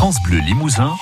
France Bleu Limousin,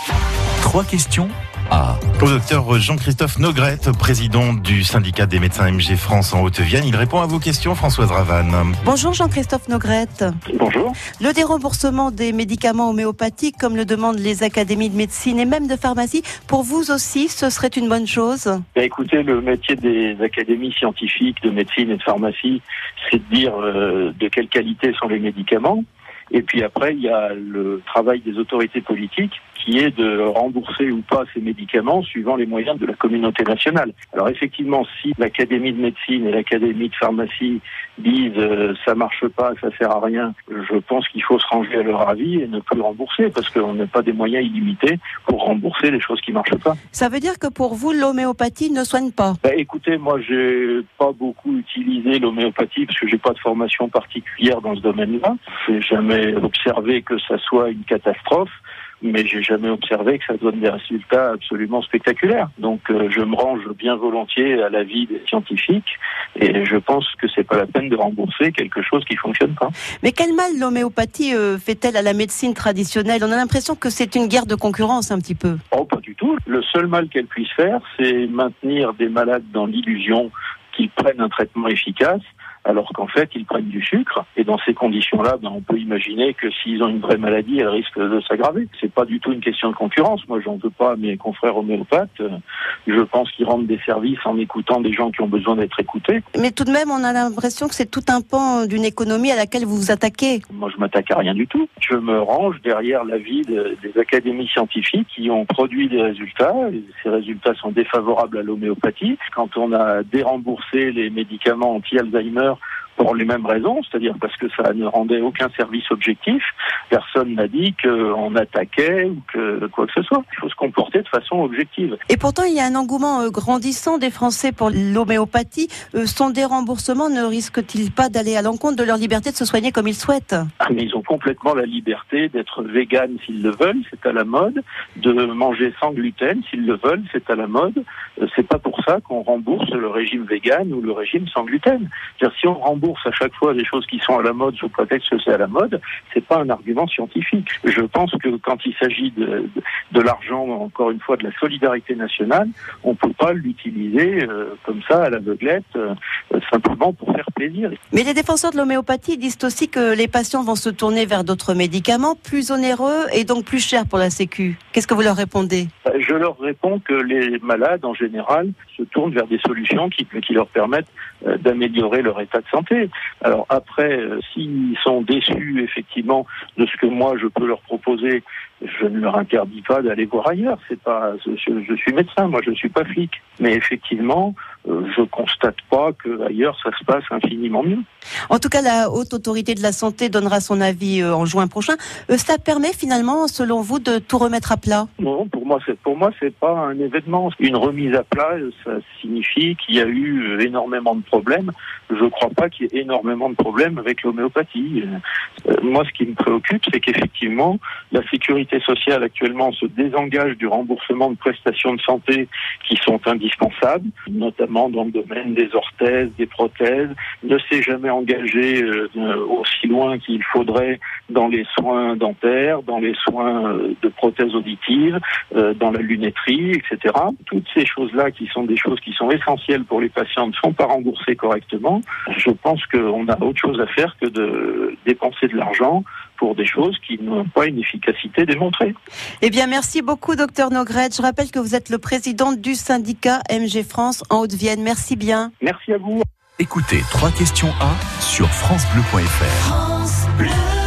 trois questions à... Au docteur Jean-Christophe Nogrette, président du syndicat des médecins MG France en Haute-Vienne. Il répond à vos questions, Françoise Ravanne. Bonjour Jean-Christophe Nogrette. Bonjour. Le déremboursement des médicaments homéopathiques, comme le demandent les académies de médecine et même de pharmacie, pour vous aussi, ce serait une bonne chose? Bah, écoutez, le métier des académies scientifiques de médecine et de pharmacie, c'est de dire euh, de quelle qualité sont les médicaments. Et puis après, il y a le travail des autorités politiques qui est de rembourser ou pas ces médicaments suivant les moyens de la communauté nationale. Alors effectivement, si l'Académie de médecine et l'Académie de pharmacie disent euh, ça marche pas, ça sert à rien, je pense qu'il faut se ranger à leur avis et ne plus rembourser parce qu'on n'a pas des moyens illimités pour rembourser les choses qui marchent pas. Ça veut dire que pour vous, l'homéopathie ne soigne pas? Bah, écoutez, moi j'ai pas beaucoup utilisé l'homéopathie parce que j'ai pas de formation particulière dans ce domaine-là. J'ai jamais observé que ça soit une catastrophe mais j'ai jamais observé que ça donne des résultats absolument spectaculaires. Donc euh, je me range bien volontiers à l'avis des scientifiques et je pense que c'est pas la peine de rembourser quelque chose qui fonctionne pas. Mais quel mal l'homéopathie euh, fait-elle à la médecine traditionnelle? On a l'impression que c'est une guerre de concurrence un petit peu. Oh, pas du tout. Le seul mal qu'elle puisse faire, c'est maintenir des malades dans l'illusion qu'ils prennent un traitement efficace alors qu'en fait ils prennent du sucre. Et dans ces conditions-là, ben, on peut imaginer que s'ils ont une vraie maladie, elle risque de s'aggraver. C'est pas du tout une question de concurrence. Moi, j'en veux pas à mes confrères homéopathes. Je pense qu'ils rendent des services en écoutant des gens qui ont besoin d'être écoutés. Mais tout de même, on a l'impression que c'est tout un pan d'une économie à laquelle vous vous attaquez. Moi, je m'attaque à rien du tout. Je me range derrière l'avis de, des académies scientifiques qui ont produit des résultats. Ces résultats sont défavorables à l'homéopathie. Quand on a déremboursé les médicaments anti-Alzheimer pour les mêmes raisons, c'est-à-dire parce que ça ne rendait aucun service objectif. Personne n'a dit qu'on attaquait ou que quoi que ce soit. Il faut se comporter de façon objective. Et pourtant, il y a un engouement euh, grandissant des Français pour l'homéopathie. Euh, son déremboursement ne risque-t-il pas d'aller à l'encontre de leur liberté de se soigner comme ils souhaitent? Ah, Mais ils ont complètement la liberté d'être véganes s'ils le veulent, c'est à la mode, de manger sans gluten s'ils le veulent, c'est à la mode. Euh, c'est pas pour ça qu'on rembourse le régime vegan ou le régime sans gluten. C'est-à-dire si on rembourse à chaque fois des choses qui sont à la mode sous prétexte que c'est à la mode, c'est pas un argument scientifique. Je pense que quand il s'agit de, l'argent, encore une fois, de la solidarité nationale, on peut pas l'utiliser euh, comme ça à l'aveuglette, euh, simplement pour faire plaisir. Mais les défenseurs de l'homéopathie disent aussi que les patients vont se tourner vers d'autres médicaments plus onéreux et donc plus chers pour la Sécu. Qu'est-ce que vous leur répondez Je leur réponds que les malades, en général, se tournent vers des solutions qui, qui leur permettent euh, d'améliorer leur état de santé. Alors après, euh, s'ils sont déçus effectivement de ce que moi je peux leur proposer, je ne leur interdis pas d'aller voir ailleurs. C'est pas, je, je, suis médecin, moi je ne suis pas flic. Mais effectivement, euh, je constate pas que ailleurs ça se passe infiniment mieux. En tout cas, la haute autorité de la santé donnera son avis euh, en juin prochain. Euh, ça permet finalement, selon vous, de tout remettre à plat? Non, pour moi c'est pas un événement. Une remise à plat, ça signifie qu'il y a eu énormément de problèmes. Je ne crois pas qu'il y ait énormément de problèmes avec l'homéopathie. moi, ce qui me préoccupe, c'est qu'effectivement, la sécurité sociale actuellement se désengage du remboursement de prestations de santé qui sont indispensables, notamment dans le domaine des orthèses, des prothèses, ne s'est jamais engagé euh, aussi loin qu'il faudrait dans les soins dentaires, dans les soins de prothèses auditives, euh, dans la lunetterie, etc. Toutes ces choses-là qui sont des choses qui sont essentielles pour les patients ne sont pas remboursées correctement. Je pense qu'on a autre chose à faire que de dépenser de l'argent pour des choses qui n'ont pas une efficacité démontrée. Eh bien, merci beaucoup, docteur Nogret. Je rappelle que vous êtes le président du syndicat MG France en Haute-Vienne. Merci bien. Merci à vous. Écoutez, trois questions à sur francebleu.fr. France Bleu.